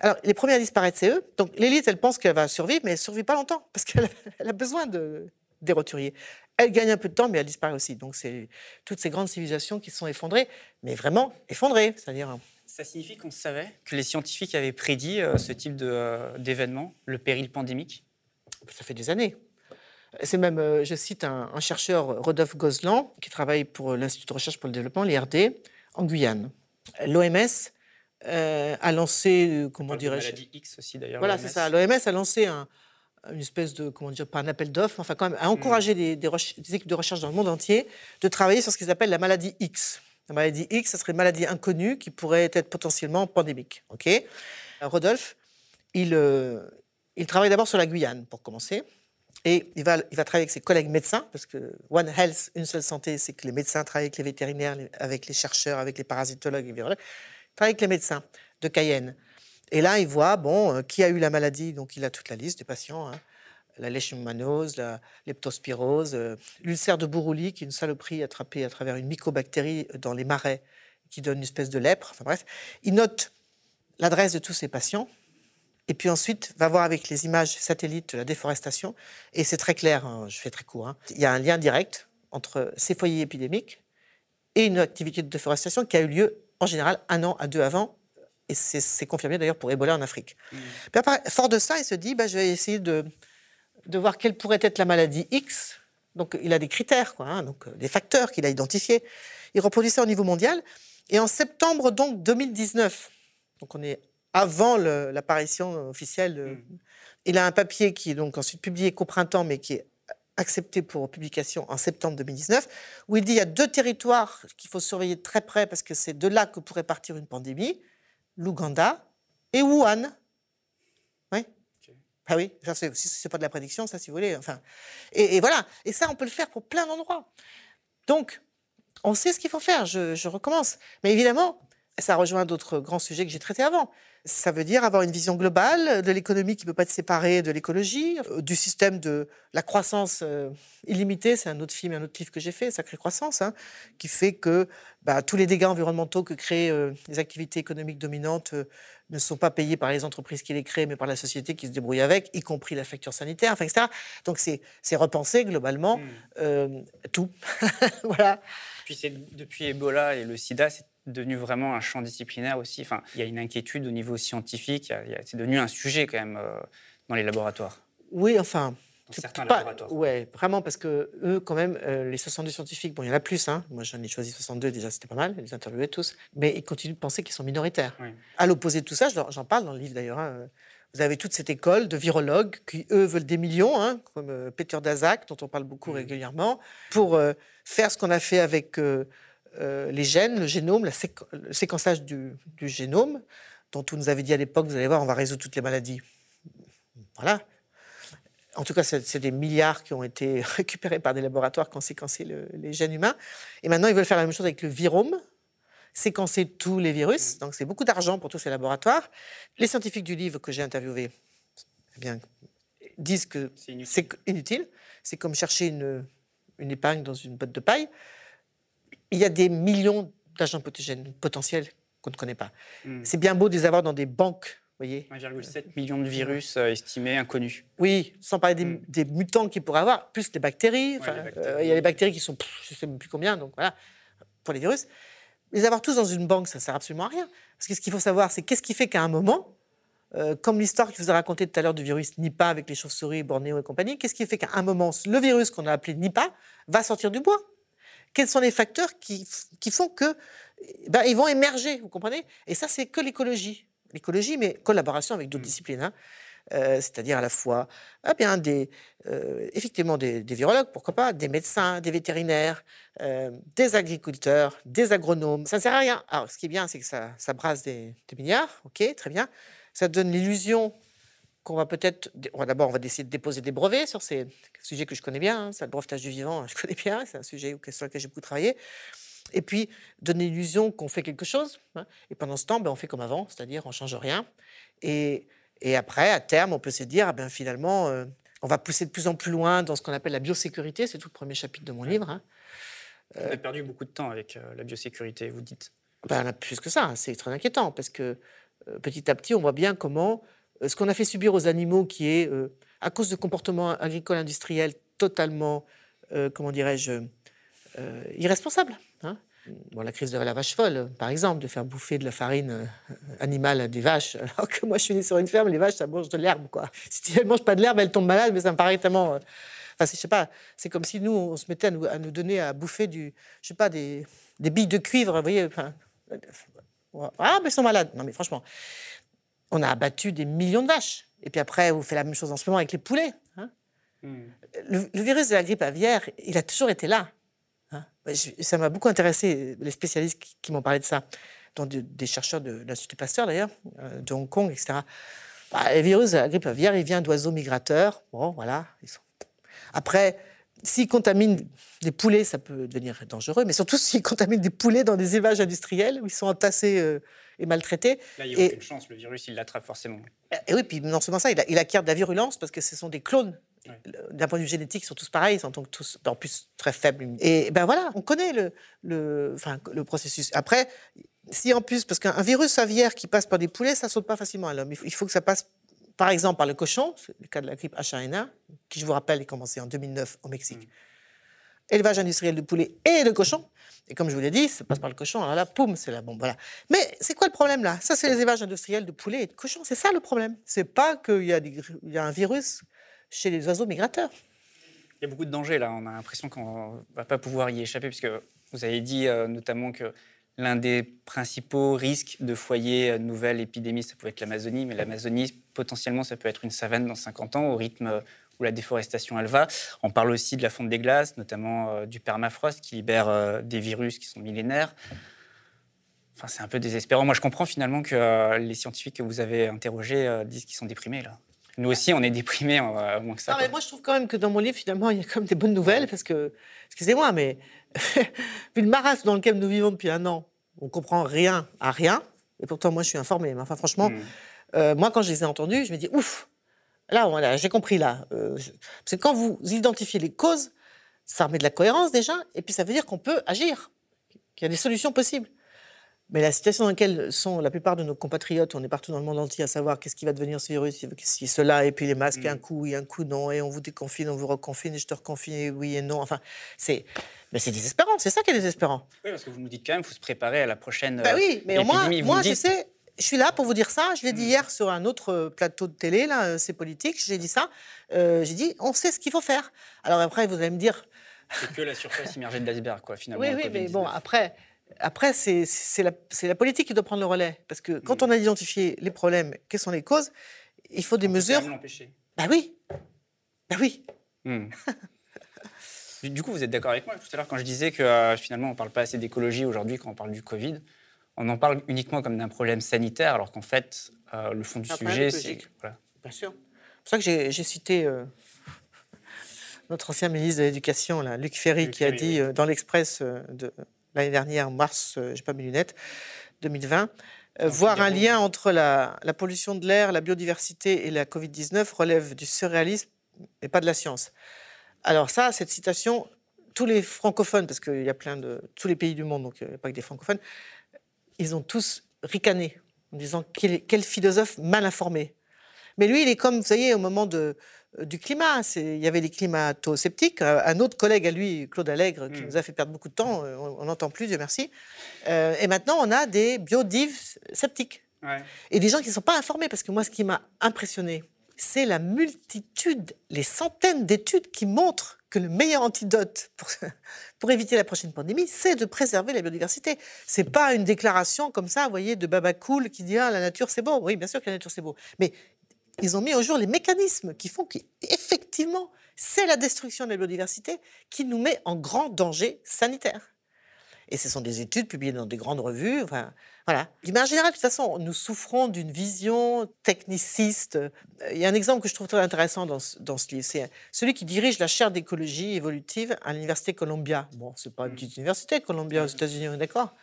Alors, les premiers à disparaître, c'est eux. Donc, l'élite, elle pense qu'elle va survivre, mais elle ne survit pas longtemps, parce qu'elle a besoin de, des roturiers. Elle gagne un peu de temps, mais elle disparaît aussi. Donc, c'est toutes ces grandes civilisations qui sont effondrées, mais vraiment effondrées. C'est-à-dire. Hein. Ça signifie qu'on savait que les scientifiques avaient prédit euh, ce type euh, d'événement, le péril pandémique? Ça fait des années. C'est même, euh, je cite un, chercheur, Rodolphe Gozlan, qui travaille pour l'Institut de recherche pour le développement, l'IRD, en Guyane. L'OMS a lancé, comment dirais-je Maladie X aussi d'ailleurs. Voilà, c'est ça. L'OMS a lancé un, une espèce de, comment dire, pas un appel d'offres, enfin quand même, à encourager des, des, équipes de recherche dans le monde entier de travailler sur ce qu'ils appellent la maladie X. La maladie X, ce serait une maladie inconnue qui pourrait être potentiellement pandémique. Ok? Rodolphe, il, euh, il travaille d'abord sur la Guyane, pour commencer. Et il va, il va travailler avec ses collègues médecins, parce que One Health, une seule santé, c'est que les médecins travaillent avec les vétérinaires, avec les chercheurs, avec les parasitologues, les virologues. Il travaille avec les médecins de Cayenne. Et là, il voit, bon, euh, qui a eu la maladie, donc il a toute la liste des patients. Hein. La leishmaniose, la leptospirose, euh, l'ulcère de Bourouli, qui est une saloperie attrapée à travers une mycobactérie dans les marais, qui donne une espèce de lèpre. Enfin bref, il note l'adresse de tous ces patients. Et puis ensuite, va voir avec les images satellites la déforestation. Et c'est très clair, hein, je fais très court. Hein. Il y a un lien direct entre ces foyers épidémiques et une activité de déforestation qui a eu lieu en général un an à deux avant et c'est confirmé d'ailleurs pour Ebola en Afrique. Mmh. fort de ça, il se dit, bah, je vais essayer de, de voir quelle pourrait être la maladie X. Donc il a des critères, quoi, hein, donc, euh, des facteurs qu'il a identifiés. Il reproduit ça au niveau mondial. Et en septembre donc 2019, donc on est avant l'apparition officielle, mmh. il a un papier qui est donc ensuite publié qu'au printemps, mais qui est accepté pour publication en septembre 2019, où il dit il y a deux territoires qu'il faut surveiller de très près parce que c'est de là que pourrait partir une pandémie l'Ouganda et Wuhan. Oui. Ah oui, c'est, c'est pas de la prédiction, ça si vous voulez. Enfin, et, voilà. Et ça, on peut le faire pour plein d'endroits. Donc, on sait ce qu'il faut faire. Je, je recommence. Mais évidemment, ça rejoint d'autres grands sujets que j'ai traités avant. Ça veut dire avoir une vision globale de l'économie qui ne peut pas être séparée de l'écologie, euh, du système de la croissance euh, illimitée. C'est un autre film, un autre livre que j'ai fait, Sacrée Croissance, hein, qui fait que bah, tous les dégâts environnementaux que créent euh, les activités économiques dominantes ne sont pas payés par les entreprises qui les créent, mais par la société qui se débrouille avec, y compris la facture sanitaire, enfin, etc. Donc c'est repenser globalement mmh. tout. voilà. Puis depuis Ebola et le sida, c'est devenu vraiment un champ disciplinaire aussi. Enfin, il y a une inquiétude au niveau scientifique. C'est devenu un sujet quand même euh, dans les laboratoires. Oui, enfin. Dans certains laboratoires. Oui, vraiment, parce que eux, quand même, euh, les 62 scientifiques, bon, il y en a plus. Hein. Moi, j'en ai choisi 62, déjà, c'était pas mal, les interviewer tous. Mais ils continuent de penser qu'ils sont minoritaires. À l'opposé de tout ça, j'en parle dans le livre d'ailleurs. Hein, vous avez toute cette école de virologues qui, eux, veulent des millions, hein, comme euh, Peter Daszak, dont on parle beaucoup mmh. régulièrement, pour faire ce qu'on a fait avec euh, les gènes, le génome, le séquençage du, génome, dont on nous avait dit à l'époque, vous allez voir, on va résoudre toutes les maladies. Voilà. En tout cas, c'est des milliards qui ont été récupérés par des laboratoires qui ont séquencé les gènes humains. Et maintenant, ils veulent faire la même chose avec le virome, séquencer tous les virus. Donc, c'est beaucoup d'argent pour tous ces laboratoires. Les scientifiques du livre que j'ai interviewé eh bien, disent que c'est inutile. C'est comme chercher une, une épingle dans une botte de paille il y a des millions d'agents pathogènes potentiels qu'on ne connaît pas. Hmm. C'est bien beau de les avoir dans des banques, vous voyez. 1,7 million de virus euh, estimés, inconnus. Oui, sans parler des, Mm. des mutants qu'ils pourraient avoir, plus des bactéries. Enfin, les bactéries. euh, Il y a les bactéries qui sont, pff, je ne sais plus combien, donc voilà, pour les virus. Les avoir tous dans une banque, ça ne sert absolument à rien. Parce que ce qu'il faut savoir, c'est qu'est-ce qui fait qu'à un moment, euh, comme l'histoire que je vous ai racontée tout à l'heure du virus Nipah avec les chauves-souris, Bornéo et compagnie, qu'est-ce qui fait qu'à un moment, le virus qu'on a appelé Nipah va sortir du bois? Quels sont les facteurs qui, qui font que ben, ils vont émerger, vous comprenez? Et ça, c'est que l'écologie. L'écologie, mais collaboration avec d'autres Mm. disciplines. hein. Euh, c'est-à-dire à la fois ah bien, des, euh, effectivement des, des virologues, pourquoi pas, des médecins, des vétérinaires, euh, des agriculteurs, des agronomes. Ça ne sert à rien. Alors, ce qui est bien, c'est que ça, ça brasse des, des milliards, ok, très bien. Ça donne l'illusion qu'on va peut-être. D'abord, on va essayer de déposer des brevets sur ces sujets que je connais bien. hein, ça, le brevetage du vivant, je connais bien. C'est un sujet sur lequel j'ai beaucoup travaillé. Et puis, donner l'illusion qu'on fait quelque chose. hein, et pendant ce temps, ben, on fait comme avant, c'est-à-dire on change rien. Et, et après, à terme, on peut se dire, ah ben, finalement, euh, on va pousser de plus en plus loin dans ce qu'on appelle la biosécurité. C'est tout le premier chapitre de mon livre. hein. On a perdu beaucoup de temps avec euh, la biosécurité, vous dites. Ben, plus que ça, hein, c'est très inquiétant parce que euh, petit à petit, on voit bien comment euh, ce qu'on a fait subir aux animaux, qui est euh, à cause de comportements agricoles industriels totalement, euh, comment dirais-je, euh, irresponsables. hein. Bon, la crise de la vache folle, euh, par exemple, de faire bouffer de la farine euh, animale à des vaches, alors que moi je suis né sur une ferme, les vaches ça mange de l'herbe. quoi. Si elles ne mangent pas de l'herbe, elles tombent malades, mais ça me paraît tellement. euh, Enfin, je sais pas, c'est comme si nous, on se mettait à nous, donner à bouffer du, je sais pas, des, billes de cuivre, vous voyez. ah, mais ils sont malades. Non, mais franchement, on a abattu des millions de vaches. Et puis après, vous faites la même chose en ce moment avec les poulets. hein. Hmm. Le, le virus de la grippe aviaire, il a toujours été là. hein. Ça m'a beaucoup intéressé, les spécialistes qui, qui m'ont parlé de ça, dont de- des chercheurs de, l'Institut Pasteur d'ailleurs, euh, de Hong Kong, etc. Bah, le virus de la grippe aviaire, il vient d'oiseaux migrateurs. Bon, voilà. ils sont- Après, s'il contamine des poulets, ça peut devenir dangereux, mais surtout s'il contamine des poulets dans des élevages industriels où ils sont entassés euh, et maltraités. Là, il n'y a Et- aucune chance, le virus, il l'attrape forcément. Et oui, puis non seulement ça, il, a- il acquiert de la virulence parce que ce sont des clones. Ouais. D'un point de vue génétique, ils sont tous pareils, ils sont donc tous en plus très faibles. Et ben voilà, on connaît le, le, enfin, le processus. Après, si en plus, parce qu'un virus aviaire qui passe par des poulets, ça saute pas facilement à l'homme. Il faut que ça passe, par exemple, par le cochon, c'est le cas de la grippe H1N1, qui, je vous rappelle, est commencé en 2009 au Mexique. Élevage industriel de poulets et de cochons. Et comme je vous l'ai dit, ça passe par le cochon, alors là, poum, c'est la bombe. Voilà. Mais c'est quoi le problème là? Ça, c'est les élevages industriels de poulets et de cochons. C'est ça le problème. C'est pas qu'il y, a des gr- il y a un virus chez les oiseaux migrateurs. Il y a beaucoup de dangers là. On a l'impression qu'on ne va pas pouvoir y échapper, puisque vous avez dit euh, notamment que l'un des principaux risques de foyer à de nouvelles épidémies, ça pouvait être l'Amazonie, mais l'Amazonie, potentiellement, ça peut être une savane dans 50 ans, au rythme euh, où la déforestation elle va. On parle aussi de la fonte des glaces, notamment euh, du permafrost, qui libère euh, des virus qui sont millénaires. Enfin, c'est un peu désespérant. Moi, je comprends finalement que euh, les scientifiques que vous avez interrogés euh, disent qu'ils sont déprimés là. Nous aussi, on est déprimés, euh, moins que ça. Non, mais moi, je trouve quand même que dans mon livre, finalement, il y a quand même des bonnes nouvelles, parce que, excusez-moi, mais vu le marasme dans lequel nous vivons depuis un an, on comprend rien à rien, et pourtant, moi, je suis informée. Mais enfin, franchement, Mm. euh, moi, quand je les ai entendus, je me dis, ouf, là, voilà, j'ai compris, là. Euh, je- Parce que quand vous identifiez les causes, ça remet de la cohérence déjà, et puis ça veut dire qu'on peut agir, qu'il y a des solutions possibles. Mais la situation dans laquelle sont la plupart de nos compatriotes, on est partout dans le monde entier à savoir qu'est-ce qui va devenir ce virus, est cela, et puis les masques, Mm. un coup oui, un coup non, et on vous déconfine, on vous reconfine, et je te reconfine, oui et non. Enfin, c'est mais c'est désespérant, c'est ça qui est désespérant. Oui, parce que vous nous dites quand même, il faut se préparer à la prochaine. Bah oui, mais moi, me je sais, je suis là pour vous dire ça. Je l'ai dit Mm. hier sur un autre plateau de télé, là, euh, c'est politique. J'ai dit ça. Euh, j'ai dit, on sait ce qu'il faut faire. Alors après, vous allez me dire, C'est que la surface immergée de l'iceberg, quoi, finalement. oui, oui, mais Covid-19. bon, après, après c'est la, politique qui doit prendre le relais. Parce que quand Mm. on a identifié les problèmes, quelles sont les causes, il faut des On mesures. l'empêcher. Bah oui, bah oui. Hmm. Du- coup, vous êtes d'accord avec moi tout à l'heure quand je disais que euh, finalement on ne parle pas assez d'écologie aujourd'hui quand on parle du Covid. On en parle uniquement comme d'un problème sanitaire, alors qu'en fait, euh, le fond du sujet, c'est. Voilà. Bien sûr. C'est pour ça que j'ai cité euh, notre ancien ministre de l'Éducation, Luc Ferry, Luc qui a Ferry, dit oui. euh, dans l'Express euh, de l'année dernière, en mars, euh, j'ai pas mes lunettes, 2020, euh, voir un lien entre la, la pollution de l'air, la biodiversité et la Covid-19 relève du surréalisme et pas de la science. Alors ça, cette citation, tous les francophones, parce qu'il y a plein de tous les pays du monde, donc il n'y a pas que des francophones, ils ont tous ricaner en disant quel, quel philosophe mal informé. Mais lui, il est comme, vous voyez, au moment de, du climat. Il y avait les climato-sceptiques. Un autre collègue à lui, Claude Allègre, qui mm. nous a fait perdre beaucoup de temps, euh, on n'entend plus, Dieu merci. Euh, et maintenant, on a des biodives sceptiques. Et des gens qui ne sont pas informés. Parce que moi, ce qui m'a impressionné, c'est la multitude, les centaines d'études qui montrent que le meilleur antidote pour, pour éviter la prochaine pandémie, c'est de préserver la biodiversité. C'est pas une déclaration comme ça, vous voyez, de Baba Cool qui dit ah, la nature c'est beau. Oui, bien sûr que la nature c'est beau. Mais ils ont mis au jour les mécanismes qui font qu'effectivement, c'est la destruction de la biodiversité qui nous met en grand danger sanitaire. Et ce sont des études publiées dans des grandes revues. Enfin, voilà. Mais en général, de toute façon, nous souffrons d'une vision techniciste. Il y a un exemple que je trouve très intéressant dans ce, dans ce livre. C'est celui qui dirige la chaire d'écologie évolutive à l'université Columbia. Bon, c'est pas une petite université, Columbia aux États-Unis, on est d'accord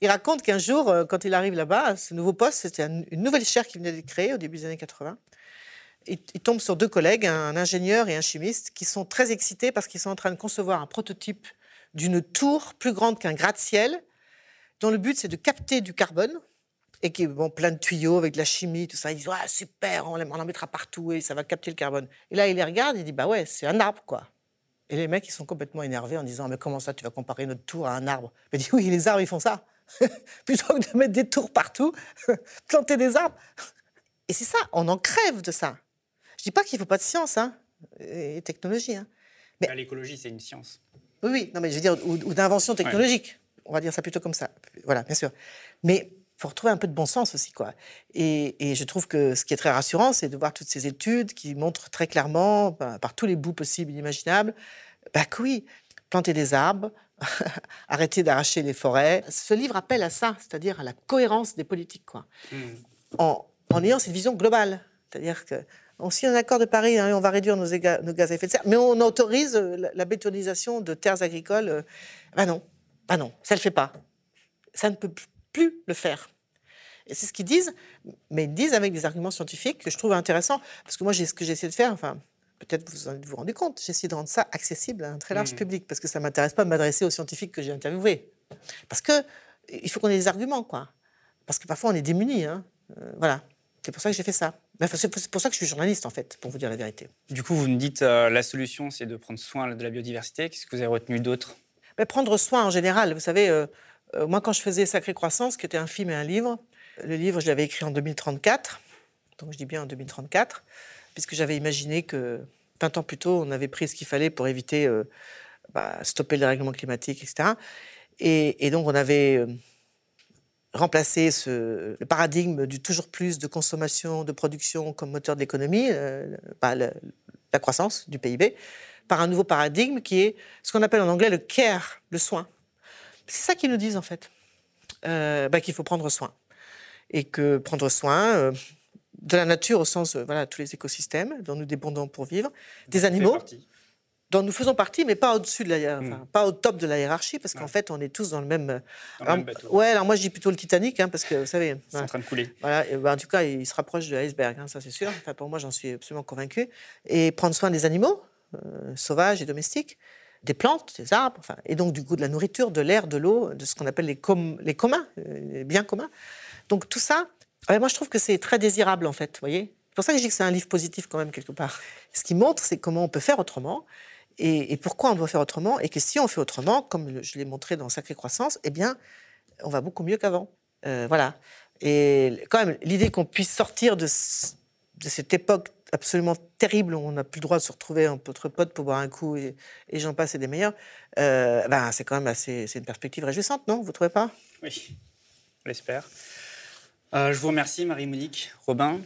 il raconte qu'un jour, euh, quand il arrive là-bas, ce nouveau poste, c'était une nouvelle chaire qui venait d'être créée au début des années 80. Il, tombe sur deux collègues, un ingénieur et un chimiste, qui sont très excités parce qu'ils sont en train de concevoir un prototype d'une tour plus grande qu'un gratte-ciel, dont le but c'est de capter du carbone et qui est bon, plein de tuyaux avec de la chimie, tout ça. Ils disent ah, super, on, en mettra partout et ça va capter le carbone. Et là, il les regarde, il dit bah ouais, c'est un arbre quoi. Et les mecs, ils sont complètement énervés en disant mais comment ça, tu vas comparer notre tour à un arbre? Il dit oui, les arbres, ils font ça. plutôt que de mettre des tours partout, planter des arbres. Et c'est ça, on en crève de ça. Je dis pas qu'il ne faut pas de science hein, et technologie. Hein. Mais l'écologie, c'est une science. Oui, oui, non, mais je veux dire, ou, d'invention technologique. On va dire ça plutôt comme ça. Voilà, bien sûr. Mais il faut retrouver un peu de bon sens aussi, quoi. Et, je trouve que ce qui est très rassurant, c'est de voir toutes ces études qui montrent très clairement, bah, par tous les bouts possibles et imaginables, bah que oui, planter des arbres, arrêter d'arracher les forêts. Ce livre appelle à ça, c'est-à-dire à la cohérence des politiques, quoi. Hmm. En, ayant cette vision globale. C'est-à-dire que on signe un accord de Paris, hein, on va réduire nos, nos, gaz à effet de serre, mais on autorise euh, la, bétonisation de terres agricoles. Euh, ben non, ben non, ça ne le fait pas. Ça ne peut plus le faire. Et c'est ce qu'ils disent, mais ils disent avec des arguments scientifiques que je trouve intéressants. Parce que moi, ce que j'ai essayé de faire, enfin, peut-être vous vous vous rendez compte, j'essaie de rendre ça accessible à un très large mmh. public, parce que ça ne m'intéresse pas de m'adresser aux scientifiques que j'ai interviewés. Parce que il faut qu'on ait des arguments, quoi. Parce que parfois on est démunis. Hein. Euh, voilà. C'est pour ça que j'ai fait ça. C'est pour ça que je suis journaliste, en fait, pour vous dire la vérité. Du coup, vous me dites euh, la solution, c'est de prendre soin de la biodiversité. Qu'est-ce que vous avez retenu d'autre? Prendre soin en général. Vous savez, euh, moi, quand je faisais Sacrée Croissance, qui était un film et un livre, le livre, je l'avais écrit en 2034. Donc, je dis bien en 2034 puisque j'avais imaginé que 20 ans plus tôt, on avait pris ce qu'il fallait pour éviter, euh, bah, stopper le dérèglement climatique, etc. Et, donc, on avait euh, remplacé ce, le paradigme du toujours plus de consommation, de production comme moteur de l'économie, euh, bah, la croissance du PIB, par un nouveau paradigme qui est ce qu'on appelle en anglais le care, le soin. C'est ça qu'ils nous disent en fait, bah, qu'il faut prendre soin. Et que prendre soin, de la nature au sens, euh, voilà, tous les écosystèmes dont nous dépendons pour vivre, des animaux dont nous faisons partie, mais pas au-dessus de la, hmm. pas au top de la hiérarchie, parce qu'en fait, on est tous dans le même. Dans le même bateau. Ouais, alors moi, je dis plutôt le Titanic, hein, parce que vous savez. C'est en train de couler. Voilà, bah, en tout cas, il se rapproche de l'iceberg, hein, ça c'est sûr. Enfin, pour moi, j'en suis absolument convaincu. Et prendre soin des animaux, euh, sauvages et domestiques, des plantes, des arbres, enfin, et donc du coup de la nourriture, de l'air, de l'eau, de ce qu'on appelle les, les communs, euh, les biens communs. Donc tout ça, moi, je trouve que c'est très désirable, en fait, vous voyez C'est pour ça que je dis que c'est un livre positif, quand même, quelque part. Ce qui montre, c'est comment on peut faire autrement, et, pourquoi on doit faire autrement, et que si on fait autrement, comme je l'ai montré dans Sacrée Croissance, eh bien, on va beaucoup mieux qu'avant. Euh, voilà. Et quand même, l'idée qu'on puisse sortir de, cette époque absolument terrible où on n'a plus le droit de se retrouver entre potes pour boire un coup et, j'en passe et des meilleurs, euh, ben, c'est quand même assez, une perspective réjouissante, non? Vous ne trouvez pas? Oui, on l'espère. Euh, je vous remercie, Marie-Monique Robin.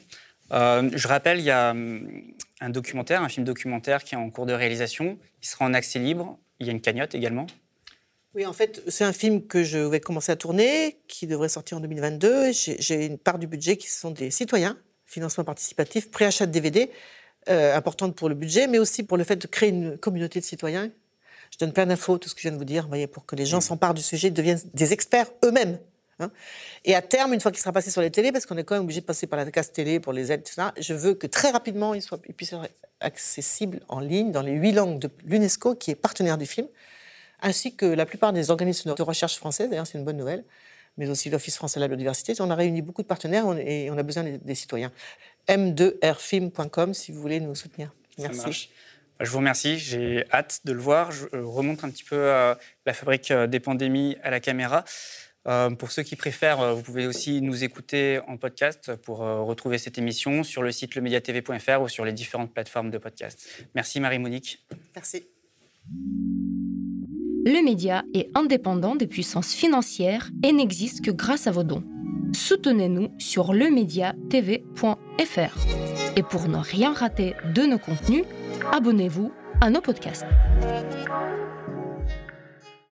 Euh, je rappelle, il y a hum, un documentaire, un film documentaire qui est en cours de réalisation. Il sera en accès libre. Il y a une cagnotte également. Oui, en fait, c'est un film que je vais commencer à tourner, qui devrait sortir en 2022. J'ai une part du budget qui sont des citoyens, financement participatif, préachat de DVD, euh, importante pour le budget, mais aussi pour le fait de créer une communauté de citoyens. Je donne plein d'infos, tout ce que je viens de vous dire, voyez, pour que les gens s'emparent du sujet, deviennent des experts eux-mêmes Hein. et à terme, une fois qu'il sera passé sur les télés, parce qu'on est quand même obligé de passer par la casse télé pour les aides, tout ça, je veux que très rapidement, il, soit, il puisse être accessible en ligne dans les huit langues de l'UNESCO, qui est partenaire du film, ainsi que la plupart des organismes de recherche français, d'ailleurs c'est une bonne nouvelle, mais aussi l'Office français de la biodiversité. On a réuni beaucoup de partenaires et on a besoin des, citoyens. m2rfilm.com si vous voulez nous soutenir. Merci. Bah, je vous remercie, j'ai hâte de le voir. Je euh, remonte un petit peu euh, la fabrique euh, des pandémies à la caméra. Pour ceux qui préfèrent, vous pouvez aussi nous écouter en podcast pour retrouver cette émission sur le site lemediatv.fr ou sur les différentes plateformes de podcast. Merci Marie-Monique. Merci. Le média est indépendant des puissances financières et n'existe que grâce à vos dons. Soutenez-nous sur lemediatv.fr. Et pour ne rien rater de nos contenus, abonnez-vous à nos podcasts.